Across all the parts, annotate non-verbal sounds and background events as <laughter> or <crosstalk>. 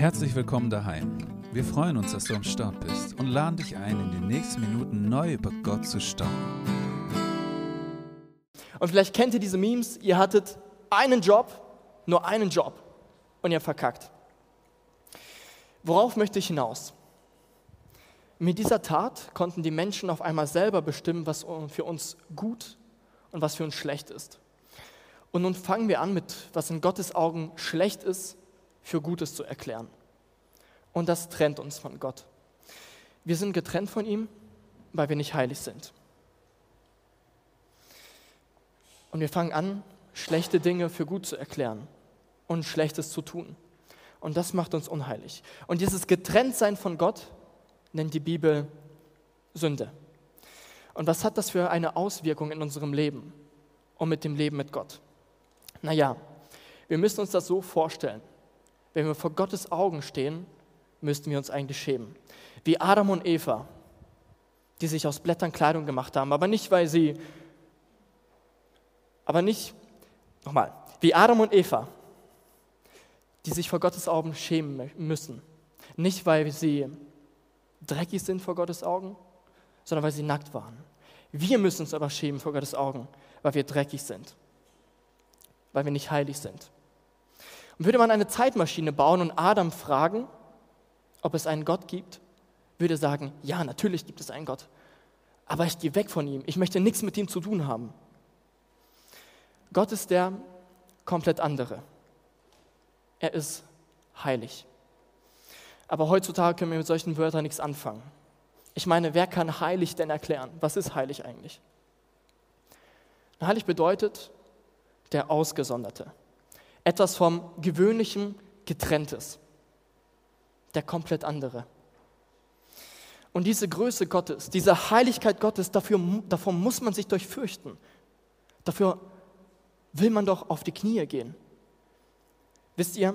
Herzlich willkommen daheim. Wir freuen uns, dass du am Start bist und laden dich ein, in den nächsten Minuten neu über Gott zu staunen. Und vielleicht kennt ihr diese Memes, ihr hattet einen Job, nur einen Job und ihr verkackt. Worauf möchte ich hinaus? Mit dieser Tat konnten die Menschen auf einmal selber bestimmen, was für uns gut und was für uns schlecht ist. Und nun fangen wir an mit, was in Gottes Augen schlecht ist, für Gutes zu erklären. Und das trennt uns von Gott. Wir sind getrennt von ihm, weil wir nicht heilig sind. Und wir fangen an, schlechte Dinge für gut zu erklären und Schlechtes zu tun. Und das macht uns unheilig. Und dieses Getrenntsein von Gott nennt die Bibel Sünde. Und was hat das für eine Auswirkung in unserem Leben und mit dem Leben mit Gott? Naja, wir müssen uns das so vorstellen. Wenn wir vor Gottes Augen stehen, müssten wir uns eigentlich schämen. Wie Adam und Eva, die sich aus Blättern Kleidung gemacht haben, aber nicht, weil sie, aber nicht, nochmal, wie Adam und Eva, die sich vor Gottes Augen schämen müssen. Nicht, weil sie dreckig sind vor Gottes Augen, sondern weil sie nackt waren. Wir müssen uns aber schämen vor Gottes Augen, weil wir dreckig sind, weil wir nicht heilig sind. Würde man eine Zeitmaschine bauen und Adam fragen, ob es einen Gott gibt, würde er sagen, ja, natürlich gibt es einen Gott, aber ich gehe weg von ihm, ich möchte nichts mit ihm zu tun haben. Gott ist der komplett andere. Er ist heilig. Aber heutzutage können wir mit solchen Wörtern nichts anfangen. Ich meine, wer kann heilig denn erklären? Was ist heilig eigentlich? Heilig bedeutet der Ausgesonderte. Etwas vom Gewöhnlichen getrenntes. Der komplett andere. Und diese Größe Gottes, diese Heiligkeit Gottes, dafür, davor muss man sich durchfürchten. Dafür will man doch auf die Knie gehen. Wisst ihr,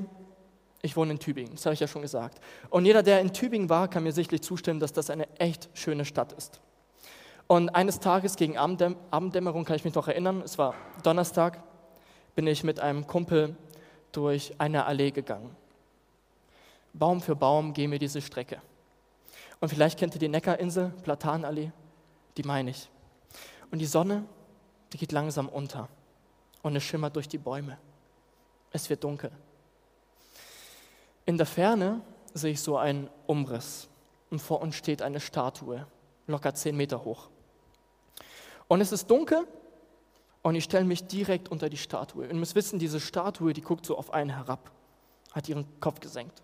ich wohne in Tübingen, das habe ich ja schon gesagt. Und jeder, der in Tübingen war, kann mir sicherlich zustimmen, dass das eine echt schöne Stadt ist. Und eines Tages gegen Abenddämmerung kann ich mich noch erinnern, es war Donnerstag, bin ich mit einem Kumpel durch eine Allee gegangen. Baum für Baum gehen wir diese Strecke. Und vielleicht kennt ihr die Neckarinsel, Platanallee, die meine ich. Und die Sonne, die geht langsam unter und es schimmert durch die Bäume. Es wird dunkel. In der Ferne sehe ich so einen Umriss und vor uns steht eine Statue, locker zehn Meter hoch. Und es ist dunkel und ich stelle mich direkt unter die Statue. Und ihr müsst wissen, diese Statue, die guckt so auf einen herab, hat ihren Kopf gesenkt.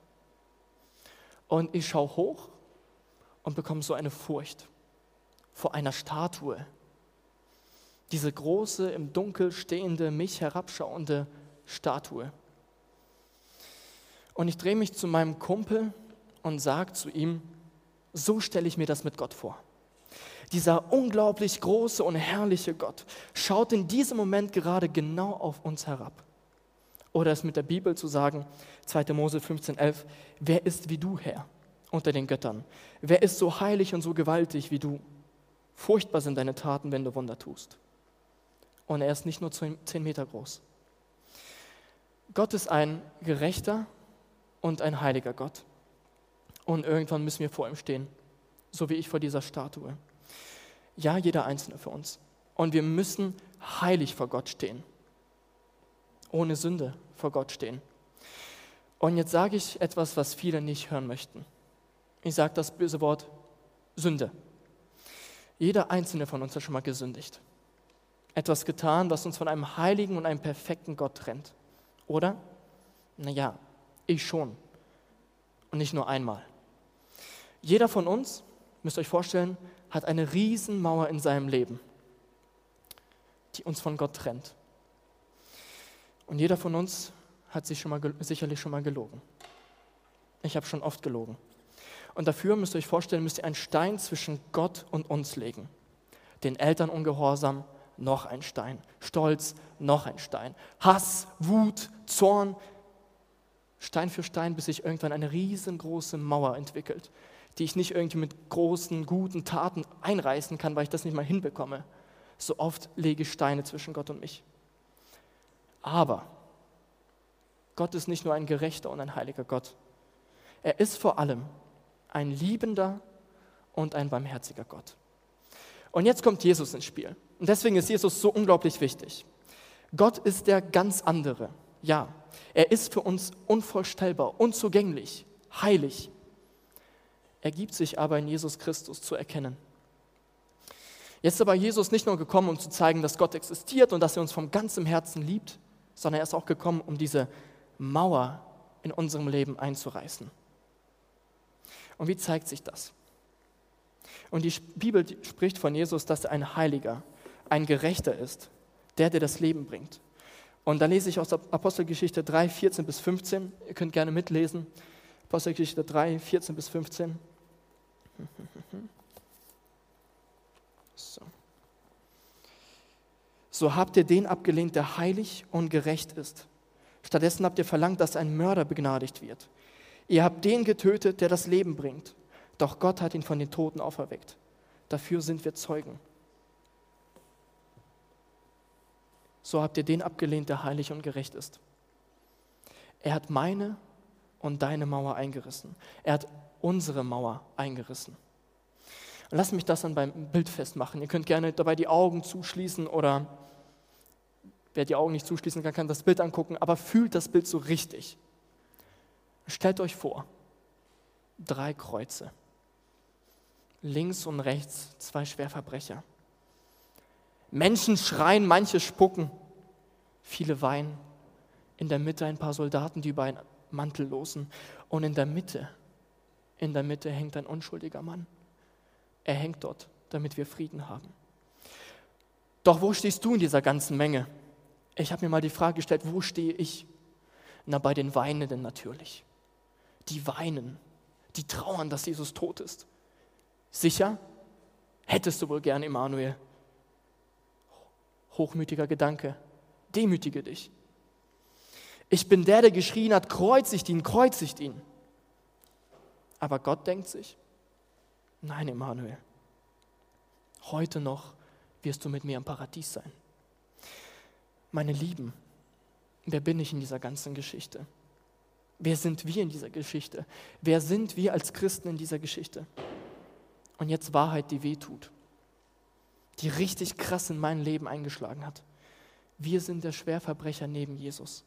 Und ich schaue hoch und bekomme so eine Furcht vor einer Statue. Diese große, im Dunkel stehende, mich herabschauende Statue. Und ich drehe mich zu meinem Kumpel und sage zu ihm, so stelle ich mir das mit Gott vor. Dieser unglaublich große und herrliche Gott schaut in diesem Moment gerade genau auf uns herab. Oder es mit der Bibel zu sagen, 2. Mose 15,11, wer ist wie du, Herr, unter den Göttern? Wer ist so heilig und so gewaltig wie du? Furchtbar sind deine Taten, wenn du Wunder tust. Und er ist nicht nur zehn Meter groß. Gott ist ein gerechter und ein heiliger Gott. Und irgendwann müssen wir vor ihm stehen, so wie ich vor dieser Statue. Ja, jeder Einzelne für uns. Und wir müssen heilig vor Gott stehen, ohne Sünde vor Gott stehen. Und jetzt sage ich etwas, was viele nicht hören möchten. Ich sage das böse Wort Sünde. Jeder Einzelne von uns hat schon mal gesündigt. Etwas getan, was uns von einem heiligen und einem perfekten Gott trennt. Oder? Naja, ich schon. Und nicht nur einmal. Jeder von uns, müsst ihr euch vorstellen, hat eine Riesenmauer in seinem Leben, die uns von Gott trennt. Und jeder von uns hat sich schon mal, sicherlich schon mal gelogen. Ich habe schon oft gelogen. Und dafür müsst ihr euch vorstellen, müsst ihr einen Stein zwischen Gott und uns legen. Den Eltern ungehorsam, noch ein Stein. Stolz, noch ein Stein. Hass, Wut, Zorn, Stein für Stein, bis sich irgendwann eine riesengroße Mauer entwickelt, die ich nicht irgendwie mit großen, guten Taten einreißen kann, weil ich das nicht mal hinbekomme. So oft lege ich Steine zwischen Gott und mich. Aber Gott ist nicht nur ein gerechter und ein heiliger Gott, Er ist vor allem ein liebender und ein barmherziger Gott. Und jetzt kommt Jesus ins Spiel. Und deswegen ist Jesus so unglaublich wichtig. Gott ist der ganz andere. Ja, er ist für uns unvorstellbar, unzugänglich, heilig. Er gibt sich aber in Jesus Christus zu erkennen. Jetzt ist aber Jesus nicht nur gekommen, um zu zeigen, dass Gott existiert und dass er uns vom ganzen Herzen liebt, sondern er ist auch gekommen, um diese Mauer in unserem Leben einzureißen. Und wie zeigt sich das? Und die Bibel spricht von Jesus, dass er ein Heiliger, ein Gerechter ist, der, der das Leben bringt. Und da lese ich aus Apostelgeschichte 3, 14 bis 15. Ihr könnt gerne mitlesen. Apostelgeschichte 3, 14 bis 15. So. so habt ihr den abgelehnt, der heilig und gerecht ist. Stattdessen habt ihr verlangt, dass ein Mörder begnadigt wird. Ihr habt den getötet, der das Leben bringt. Doch Gott hat ihn von den Toten auferweckt. Dafür sind wir Zeugen. So habt ihr den abgelehnt, der heilig und gerecht ist. Er hat meine und deine Mauer eingerissen. Er hat unsere Mauer eingerissen. Und lass mich das dann beim Bild festmachen. Ihr könnt gerne dabei die Augen zuschließen oder wer die Augen nicht zuschließen kann, kann das Bild angucken, aber fühlt das Bild so richtig. Stellt euch vor, drei Kreuze. Links und rechts zwei Schwerverbrecher. Menschen schreien, manche spucken, viele weinen. In der Mitte ein paar Soldaten, die über einen Mantel losen. Und in der Mitte, in der Mitte hängt ein unschuldiger Mann. Er hängt dort, damit wir Frieden haben. Doch wo stehst du in dieser ganzen Menge? Ich habe mir mal die Frage gestellt, wo stehe ich? Na, bei den Weinenden natürlich. Die weinen, die trauern, dass Jesus tot ist. Sicher? Hättest du wohl gern, Emanuel? Hochmütiger Gedanke. Demütige dich. Ich bin der, der geschrien hat, kreuzigt ihn, kreuzigt ihn. Aber Gott denkt sich, nein, Emanuel, heute noch wirst du mit mir im Paradies sein. Meine Lieben, wer bin ich in dieser ganzen Geschichte? Wer sind wir in dieser Geschichte? Wer sind wir als Christen in dieser Geschichte? Und jetzt Wahrheit, die weh tut, die richtig krass in mein Leben eingeschlagen hat. Wir sind der Schwerverbrecher neben Jesus.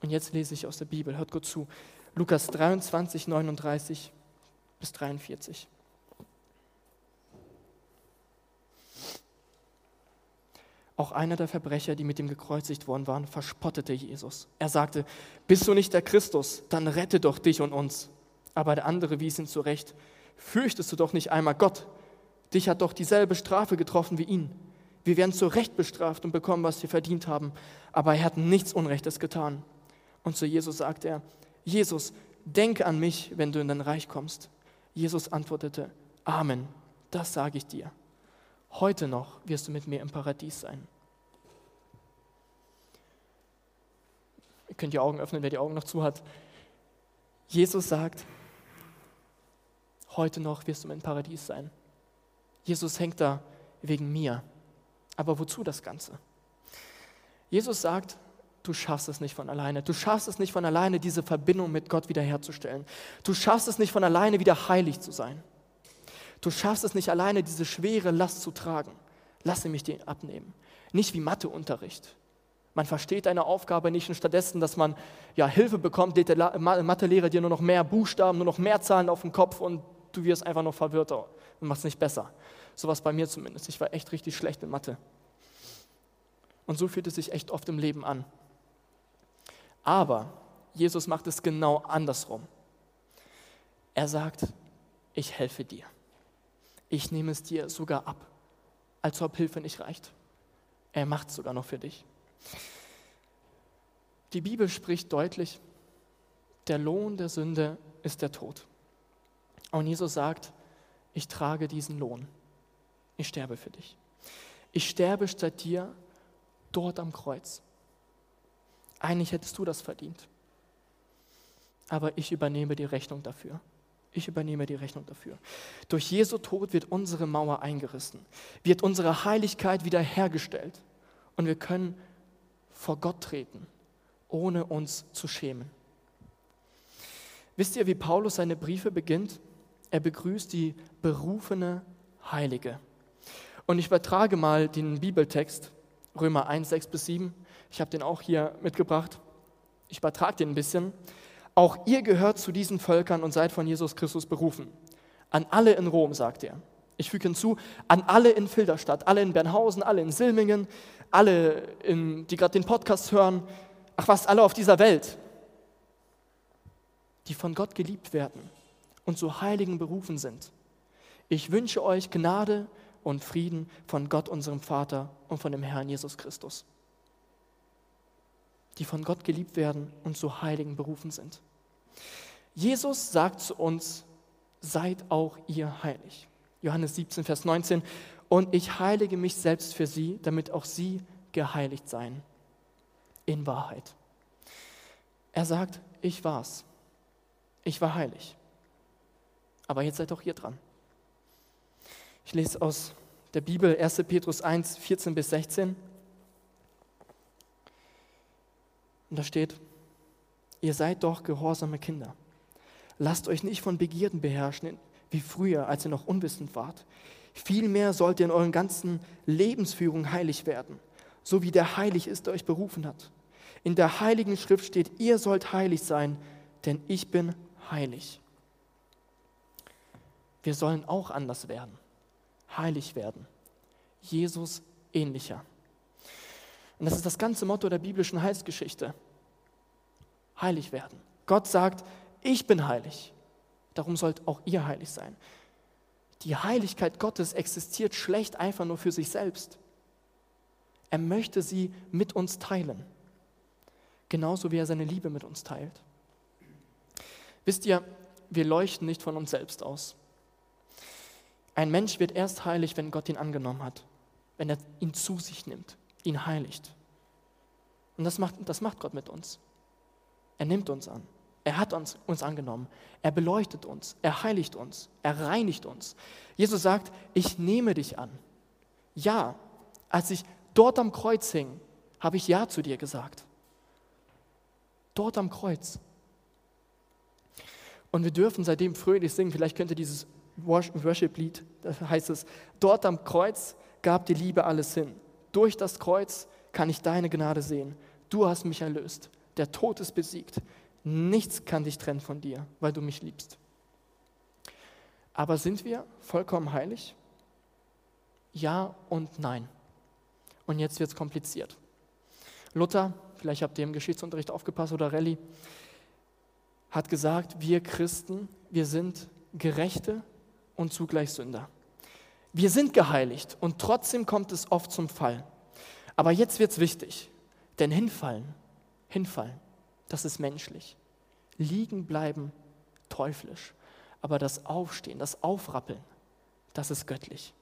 Und jetzt lese ich aus der Bibel, hört gut zu. Lukas 23, 39 bis 43. Auch einer der Verbrecher, die mit ihm gekreuzigt worden waren, verspottete Jesus. Er sagte, bist du nicht der Christus, dann rette doch dich und uns. Aber der andere wies ihn zurecht, fürchtest du doch nicht einmal Gott? Dich hat doch dieselbe Strafe getroffen wie ihn. Wir werden zu Recht bestraft und bekommen, was wir verdient haben. Aber er hat nichts Unrechtes getan. Und zu Jesus sagte er, Jesus, denke an mich, wenn du in dein Reich kommst. Jesus antwortete, Amen, das sage ich dir. Heute noch wirst du mit mir im Paradies sein. Ihr könnt die Augen öffnen, wer die Augen noch zu hat. Jesus sagt, heute noch wirst du im Paradies sein. Jesus hängt da wegen mir. Aber wozu das Ganze? Jesus sagt, du schaffst es nicht von alleine. Du schaffst es nicht von alleine, diese Verbindung mit Gott wiederherzustellen. Du schaffst es nicht von alleine, wieder heilig zu sein. Du schaffst es nicht alleine, diese schwere Last zu tragen. Lasse mich dir abnehmen. Nicht wie Matheunterricht. Man versteht eine Aufgabe nicht und stattdessen, dass man ja, Hilfe bekommt, lädt der Mathelehrer dir nur noch mehr Buchstaben, nur noch mehr Zahlen auf den Kopf und du wirst einfach noch verwirrter und machst nicht besser. So was bei mir zumindest. Ich war echt richtig schlecht in Mathe. Und so fühlt es sich echt oft im Leben an. Aber Jesus macht es genau andersrum. Er sagt, ich helfe dir ich nehme es dir sogar ab, als ob Hilfe nicht reicht. Er macht es sogar noch für dich. Die Bibel spricht deutlich, der Lohn der Sünde ist der Tod. Und Jesus sagt, ich trage diesen Lohn. Ich sterbe für dich. Ich sterbe statt dir dort am Kreuz. Eigentlich hättest du das verdient. Aber ich übernehme die Rechnung dafür. Ich übernehme die Rechnung dafür. Durch Jesu Tod wird unsere Mauer eingerissen, wird unsere Heiligkeit wiederhergestellt und wir können vor Gott treten, ohne uns zu schämen. Wisst ihr, wie Paulus seine Briefe beginnt? Er begrüßt die berufene Heilige. Und ich übertrage mal den Bibeltext, Römer 1, 6 bis 7. Ich habe den auch hier mitgebracht. Ich übertrage den ein bisschen. Auch ihr gehört zu diesen Völkern und seid von Jesus Christus berufen. An alle in Rom, sagt er. Ich füge hinzu, an alle in Filderstadt, alle in Bernhausen, alle in Silmingen, alle, in, die gerade den Podcast hören, ach was, alle auf dieser Welt, die von Gott geliebt werden und zu Heiligen berufen sind. Ich wünsche euch Gnade und Frieden von Gott, unserem Vater und von dem Herrn Jesus Christus, die von Gott geliebt werden und zu Heiligen berufen sind. Jesus sagt zu uns, seid auch ihr heilig. Johannes 17, Vers 19. Und ich heilige mich selbst für sie, damit auch sie geheiligt seien. In Wahrheit. Er sagt, ich war's. Ich war heilig. Aber jetzt seid auch ihr dran. Ich lese aus der Bibel 1. Petrus 1, 14 bis 16. Und da steht, ihr seid doch gehorsame Kinder. Lasst euch nicht von Begierden beherrschen, wie früher, als ihr noch unwissend wart. Vielmehr sollt ihr in euren ganzen Lebensführung heilig werden, so wie der heilig ist, der euch berufen hat. In der heiligen Schrift steht, ihr sollt heilig sein, denn ich bin heilig. Wir sollen auch anders werden, heilig werden, Jesus ähnlicher. Und das ist das ganze Motto der biblischen Heilsgeschichte. Heilig werden. Gott sagt, ich bin heilig. Darum sollt auch ihr heilig sein. Die Heiligkeit Gottes existiert schlecht einfach nur für sich selbst. Er möchte sie mit uns teilen. Genauso wie er seine Liebe mit uns teilt. Wisst ihr, wir leuchten nicht von uns selbst aus. Ein Mensch wird erst heilig, wenn Gott ihn angenommen hat, wenn er ihn zu sich nimmt, ihn heiligt. Und das macht, das macht Gott mit uns. Er nimmt uns an. Er hat uns, uns angenommen. Er beleuchtet uns. Er heiligt uns. Er reinigt uns. Jesus sagt, ich nehme dich an. Ja, als ich dort am Kreuz hing, habe ich Ja zu dir gesagt. Dort am Kreuz. Und wir dürfen seitdem fröhlich singen. Vielleicht könnt ihr dieses Worship-Lied, da heißt es, dort am Kreuz gab die Liebe alles hin. Durch das Kreuz kann ich deine Gnade sehen. Du hast mich erlöst. Der Tod ist besiegt. Nichts kann dich trennen von dir, weil du mich liebst. Aber sind wir vollkommen heilig? Ja und nein. Und jetzt wird es kompliziert. Luther, vielleicht habt ihr im Geschichtsunterricht aufgepasst oder Rallye, hat gesagt, wir Christen, wir sind Gerechte und zugleich Sünder. Wir sind geheiligt und trotzdem kommt es oft zum Fall. Aber jetzt wird es wichtig, denn hinfallen, hinfallen, das ist menschlich. Liegen bleiben, teuflisch. Aber das Aufstehen, das Aufrappeln, das ist göttlich.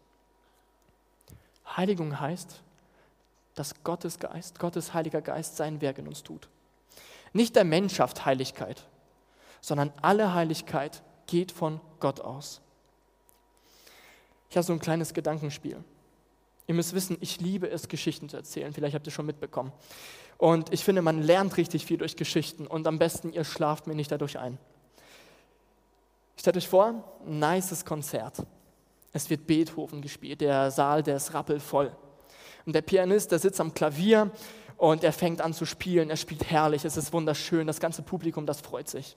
Heiligung heißt, dass Gottes Geist, Gottes Heiliger Geist sein Werk in uns tut. Nicht der Mensch schafft Heiligkeit, sondern alle Heiligkeit geht von Gott aus. Ich habe so ein kleines Gedankenspiel. Ihr müsst wissen, ich liebe es, Geschichten zu erzählen. Vielleicht habt ihr schon mitbekommen. Und ich finde, man lernt richtig viel durch Geschichten und am besten, ihr schlaft mir nicht dadurch ein. Stellt euch vor, ein nices Konzert. Es wird Beethoven gespielt, der Saal, der ist rappelvoll. Und der Pianist, der sitzt am Klavier und er fängt an zu spielen, er spielt herrlich, es ist wunderschön, das ganze Publikum, das freut sich.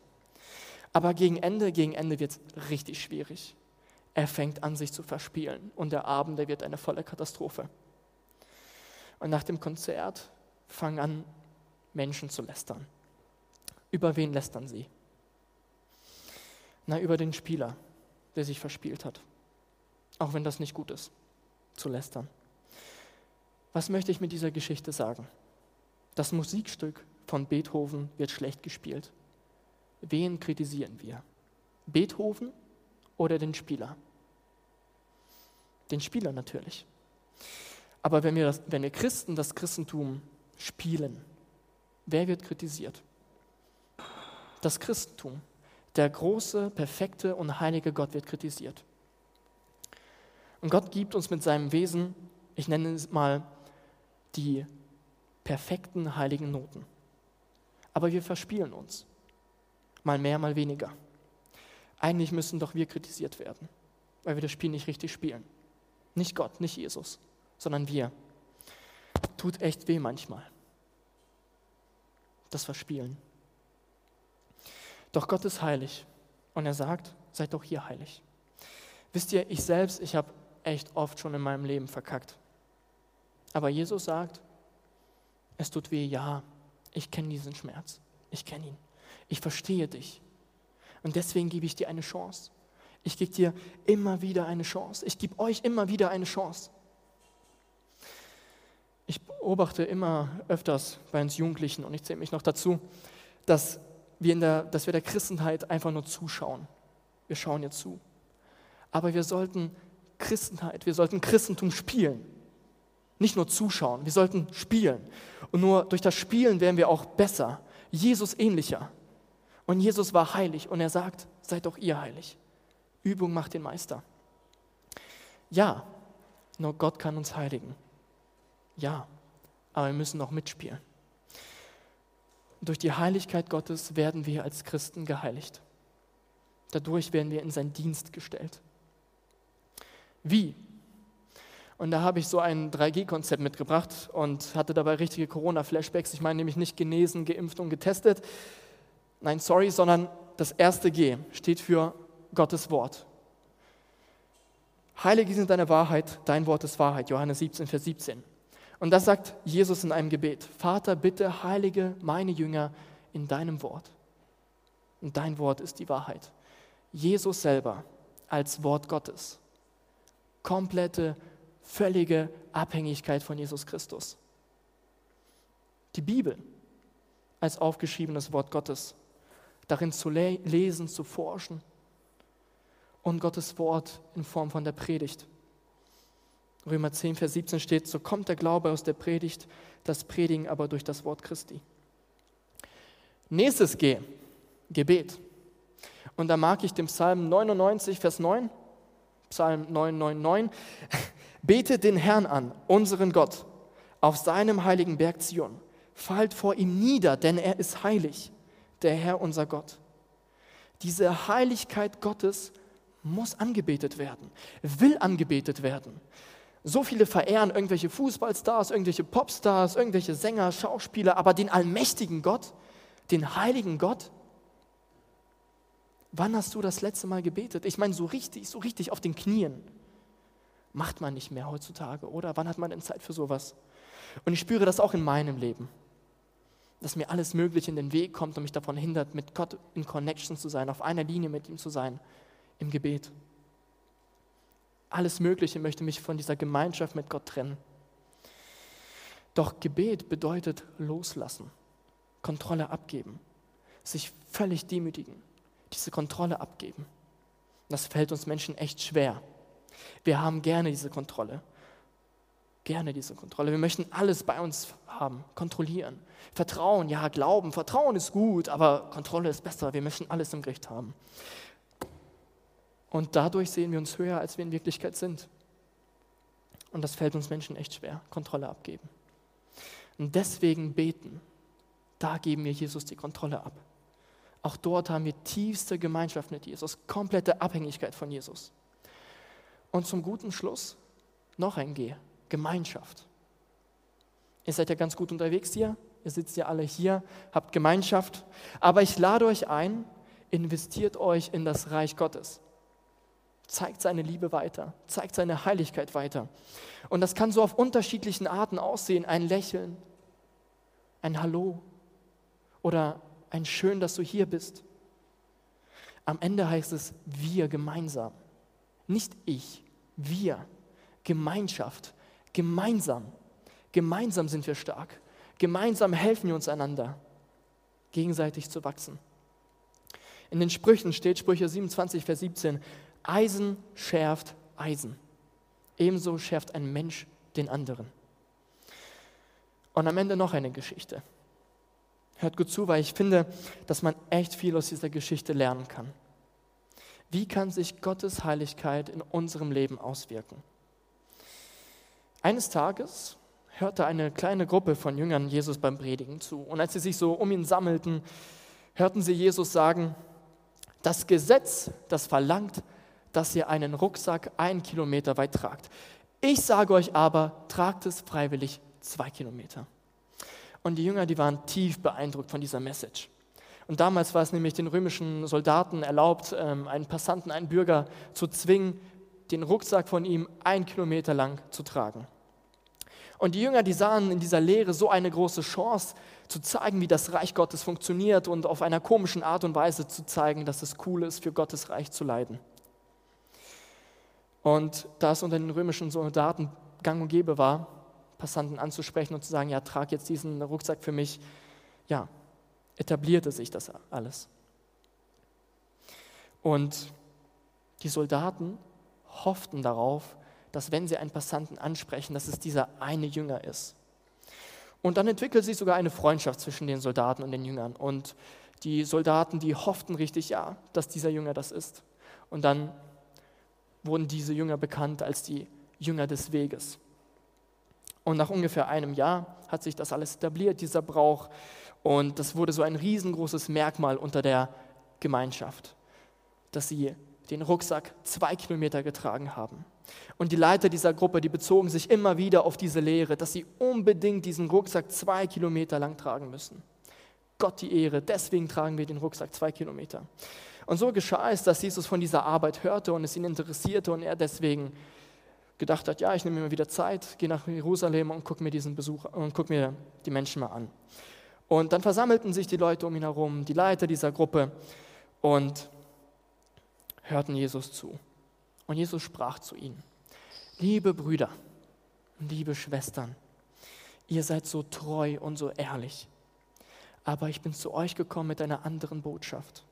Aber gegen Ende, gegen Ende wird es richtig schwierig. Er fängt an, sich zu verspielen und der Abend, der wird eine volle Katastrophe. Und nach dem Konzert fangen an, Menschen zu lästern. Über wen lästern sie? Na, über den Spieler, der sich verspielt hat. Auch wenn das nicht gut ist, zu lästern. Was möchte ich mit dieser Geschichte sagen? Das Musikstück von Beethoven wird schlecht gespielt. Wen kritisieren wir? Beethoven oder den Spieler? Den Spieler natürlich. Aber wenn wir, das, wenn wir Christen das Christentum spielen. Wer wird kritisiert? Das Christentum. Der große, perfekte und heilige Gott wird kritisiert. Und Gott gibt uns mit seinem Wesen, ich nenne es mal, die perfekten heiligen Noten. Aber wir verspielen uns. Mal mehr, mal weniger. Eigentlich müssen doch wir kritisiert werden, weil wir das Spiel nicht richtig spielen. Nicht Gott, nicht Jesus, sondern wir. Tut echt weh manchmal. Das Verspielen. Doch Gott ist heilig und er sagt, seid doch hier heilig. Wisst ihr, ich selbst, ich habe echt oft schon in meinem Leben verkackt. Aber Jesus sagt, es tut weh, ja, ich kenne diesen Schmerz, ich kenne ihn, ich verstehe dich. Und deswegen gebe ich dir eine Chance. Ich gebe dir immer wieder eine Chance. Ich gebe euch immer wieder eine Chance. Ich beobachte immer öfters bei uns Jugendlichen, und ich zähle mich noch dazu, dass wir, in der, dass wir der Christenheit einfach nur zuschauen. Wir schauen ihr zu. Aber wir sollten Christenheit, wir sollten Christentum spielen. Nicht nur zuschauen, wir sollten spielen. Und nur durch das Spielen werden wir auch besser, Jesus ähnlicher. Und Jesus war heilig und er sagt, seid doch ihr heilig. Übung macht den Meister. Ja, nur Gott kann uns heiligen. Ja, aber wir müssen noch mitspielen. Durch die Heiligkeit Gottes werden wir als Christen geheiligt. Dadurch werden wir in seinen Dienst gestellt. Wie? Und da habe ich so ein 3G-Konzept mitgebracht und hatte dabei richtige Corona-Flashbacks. Ich meine nämlich nicht genesen, geimpft und getestet. Nein, sorry, sondern das erste G steht für Gottes Wort. Heilige sind deine Wahrheit, dein Wort ist Wahrheit. Johannes 17, Vers 17. Und das sagt Jesus in einem Gebet. Vater, bitte heilige meine Jünger in deinem Wort. Und dein Wort ist die Wahrheit. Jesus selber als Wort Gottes. Komplette völlige Abhängigkeit von Jesus Christus. Die Bibel als aufgeschriebenes Wort Gottes, darin zu le lesen, zu forschen und Gottes Wort in Form von der Predigt. Römer 10, Vers 17 steht, so kommt der Glaube aus der Predigt, das Predigen aber durch das Wort Christi. Nächstes G, Gebet. Und da mag ich dem Psalm 99, Vers 9, Psalm 999, <laughs> Betet den Herrn an, unseren Gott, auf seinem heiligen Berg Zion. Fallt vor ihm nieder, denn er ist heilig, der Herr unser Gott. Diese Heiligkeit Gottes muss angebetet werden, will angebetet werden. So viele verehren irgendwelche Fußballstars, irgendwelche Popstars, irgendwelche Sänger, Schauspieler, aber den allmächtigen Gott, den heiligen Gott, wann hast du das letzte Mal gebetet? Ich meine, so richtig, so richtig auf den Knien macht man nicht mehr heutzutage, oder? Wann hat man denn Zeit für sowas? Und ich spüre das auch in meinem Leben, dass mir alles Mögliche in den Weg kommt und mich davon hindert, mit Gott in Connection zu sein, auf einer Linie mit ihm zu sein, im Gebet. Alles Mögliche möchte mich von dieser Gemeinschaft mit Gott trennen. Doch Gebet bedeutet loslassen, Kontrolle abgeben, sich völlig demütigen, diese Kontrolle abgeben. Das fällt uns Menschen echt schwer. Wir haben gerne diese Kontrolle. Gerne diese Kontrolle. Wir möchten alles bei uns haben, kontrollieren. Vertrauen, ja, glauben, Vertrauen ist gut, aber Kontrolle ist besser. Wir möchten alles im Gericht haben. Und dadurch sehen wir uns höher, als wir in Wirklichkeit sind. Und das fällt uns Menschen echt schwer, Kontrolle abgeben. Und deswegen beten, da geben wir Jesus die Kontrolle ab. Auch dort haben wir tiefste Gemeinschaft mit Jesus, komplette Abhängigkeit von Jesus. Und zum guten Schluss noch ein G, Gemeinschaft. Ihr seid ja ganz gut unterwegs hier, ihr sitzt ja alle hier, habt Gemeinschaft, aber ich lade euch ein, investiert euch in das Reich Gottes. Zeigt seine Liebe weiter, zeigt seine Heiligkeit weiter. Und das kann so auf unterschiedlichen Arten aussehen. Ein Lächeln, ein Hallo oder ein Schön, dass du hier bist. Am Ende heißt es wir gemeinsam. Nicht ich, wir. Gemeinschaft. Gemeinsam. Gemeinsam sind wir stark. Gemeinsam helfen wir uns einander, gegenseitig zu wachsen. In den Sprüchen steht Sprüche 27, Vers 17, Eisen schärft Eisen. Ebenso schärft ein Mensch den anderen. Und am Ende noch eine Geschichte. Hört gut zu, weil ich finde, dass man echt viel aus dieser Geschichte lernen kann. Wie kann sich Gottes Heiligkeit in unserem Leben auswirken? Eines Tages hörte eine kleine Gruppe von Jüngern Jesus beim Predigen zu. Und als sie sich so um ihn sammelten, hörten sie Jesus sagen, das Gesetz, das verlangt, dass ihr einen Rucksack einen Kilometer weit tragt. Ich sage euch aber, tragt es freiwillig zwei Kilometer. Und die Jünger, die waren tief beeindruckt von dieser Message. Und damals war es nämlich den römischen Soldaten erlaubt, ähm, einen Passanten, einen Bürger zu zwingen, den Rucksack von ihm ein Kilometer lang zu tragen. Und die Jünger, die sahen in dieser Lehre so eine große Chance, zu zeigen, wie das Reich Gottes funktioniert und auf einer komischen Art und Weise zu zeigen, dass es cool ist, für Gottes Reich zu leiden. Und da es unter den römischen Soldaten gang und gäbe war, Passanten anzusprechen und zu sagen, ja, trag jetzt diesen Rucksack für mich, ja, etablierte sich das alles. Und die Soldaten hofften darauf, dass wenn sie einen Passanten ansprechen, dass es dieser eine Jünger ist. Und dann entwickelt sich sogar eine Freundschaft zwischen den Soldaten und den Jüngern. Und die Soldaten, die hofften richtig, ja, dass dieser Jünger das ist. Und dann wurden diese Jünger bekannt als die Jünger des Weges. Und nach ungefähr einem Jahr hat sich das alles etabliert, dieser Brauch. Und das wurde so ein riesengroßes Merkmal unter der Gemeinschaft, dass sie den Rucksack zwei Kilometer getragen haben. Und die Leiter dieser Gruppe, die bezogen sich immer wieder auf diese Lehre, dass sie unbedingt diesen Rucksack zwei Kilometer lang tragen müssen. Gott die Ehre, deswegen tragen wir den Rucksack zwei Kilometer. Und so geschah es, dass Jesus von dieser Arbeit hörte und es ihn interessierte und er deswegen gedacht hat, ja, ich nehme mir wieder Zeit, gehe nach Jerusalem und gucke mir diesen Besuch und gucke mir die Menschen mal an. Und dann versammelten sich die Leute um ihn herum, die Leiter dieser Gruppe und hörten Jesus zu. Und Jesus sprach zu ihnen, liebe Brüder, liebe Schwestern, ihr seid so treu und so ehrlich, aber ich bin zu euch gekommen mit einer anderen Botschaft,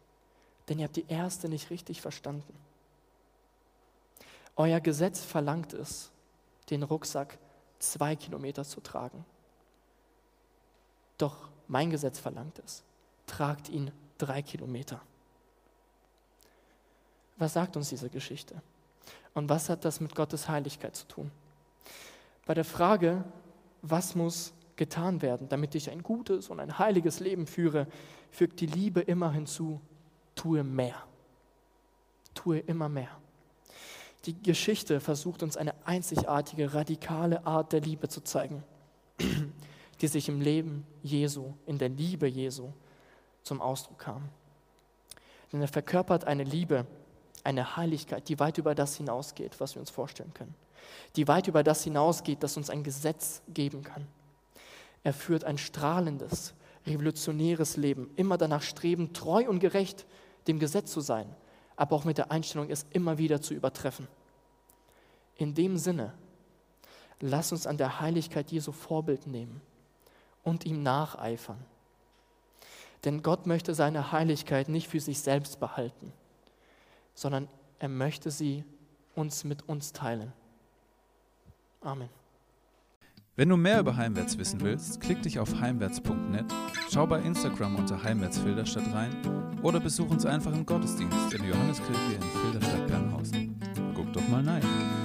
denn ihr habt die erste nicht richtig verstanden. Euer Gesetz verlangt es, den Rucksack zwei Kilometer zu tragen. Doch mein Gesetz verlangt es, tragt ihn drei Kilometer. Was sagt uns diese Geschichte? Und was hat das mit Gottes Heiligkeit zu tun? Bei der Frage, was muss getan werden, damit ich ein gutes und ein heiliges Leben führe, fügt die Liebe immer hinzu, tue mehr. Tue immer mehr. Die Geschichte versucht uns eine einzigartige, radikale Art der Liebe zu zeigen, <clears throat> die sich im Leben Jesu, in der Liebe Jesu zum Ausdruck kam. Denn er verkörpert eine Liebe, eine Heiligkeit, die weit über das hinausgeht, was wir uns vorstellen können. Die weit über das hinausgeht, das uns ein Gesetz geben kann. Er führt ein strahlendes, revolutionäres Leben, immer danach streben, treu und gerecht dem Gesetz zu sein, aber auch mit der Einstellung, es immer wieder zu übertreffen. In dem Sinne, lass uns an der Heiligkeit Jesu Vorbild nehmen und ihm nacheifern. Denn Gott möchte seine Heiligkeit nicht für sich selbst behalten sondern er möchte sie uns mit uns teilen. Amen. Wenn du mehr über Heimwärts wissen willst, klick dich auf heimwärts.net, schau bei Instagram unter Heimwärts Filderstadt rein oder besuch uns einfach im Gottesdienst in der Johanneskirche in Filderstadt-Bernhausen. Guck doch mal rein.